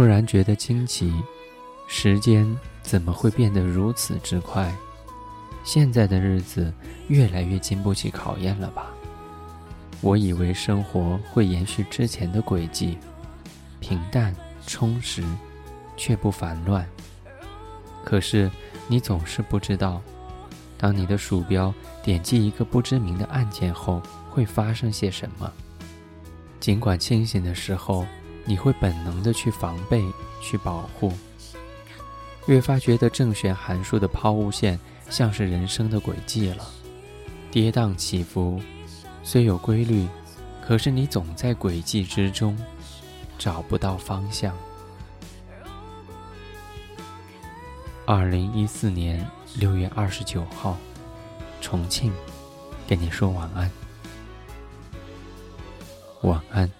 突然觉得惊奇，时间怎么会变得如此之快？现在的日子越来越经不起考验了吧？我以为生活会延续之前的轨迹，平淡充实，却不烦乱。可是你总是不知道，当你的鼠标点击一个不知名的按键后，会发生些什么。尽管清醒的时候，你会本能的去防备、去保护，越发觉得正弦函数的抛物线像是人生的轨迹了，跌宕起伏。虽有规律，可是你总在轨迹之中找不到方向。二零一四年六月二十九号，重庆，跟你说晚安，晚安。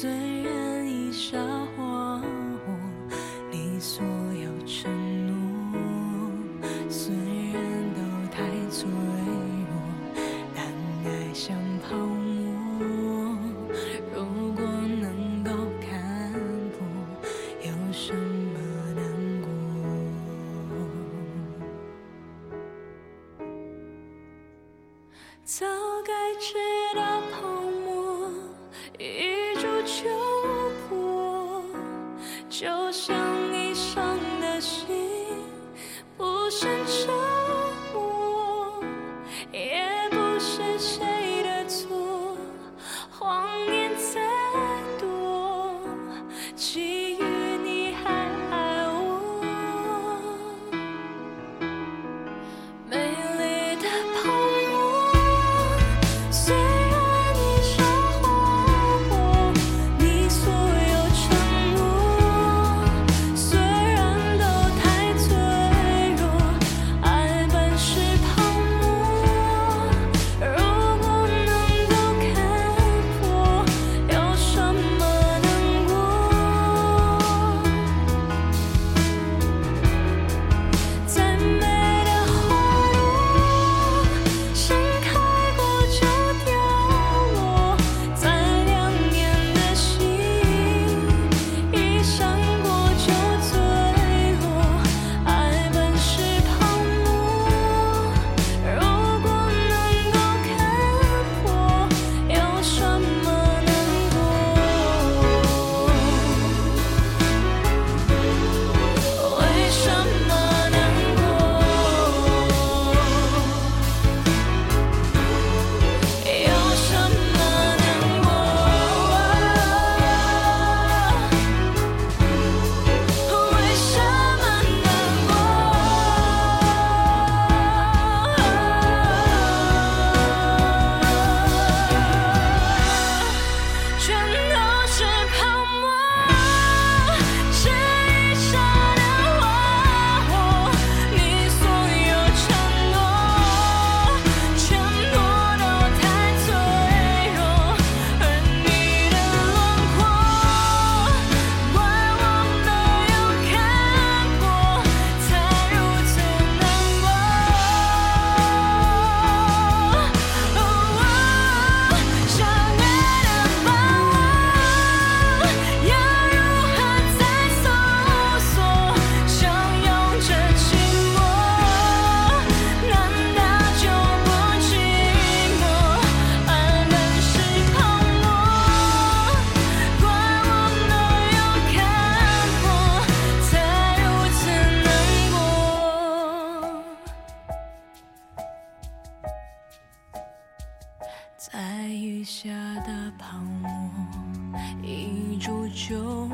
虽然已傻化我，你所有承诺，虽然都太脆弱，但爱像泡沫。如果能够看破，有什么难过？早该知道。就像在雨下的泡沫，一触就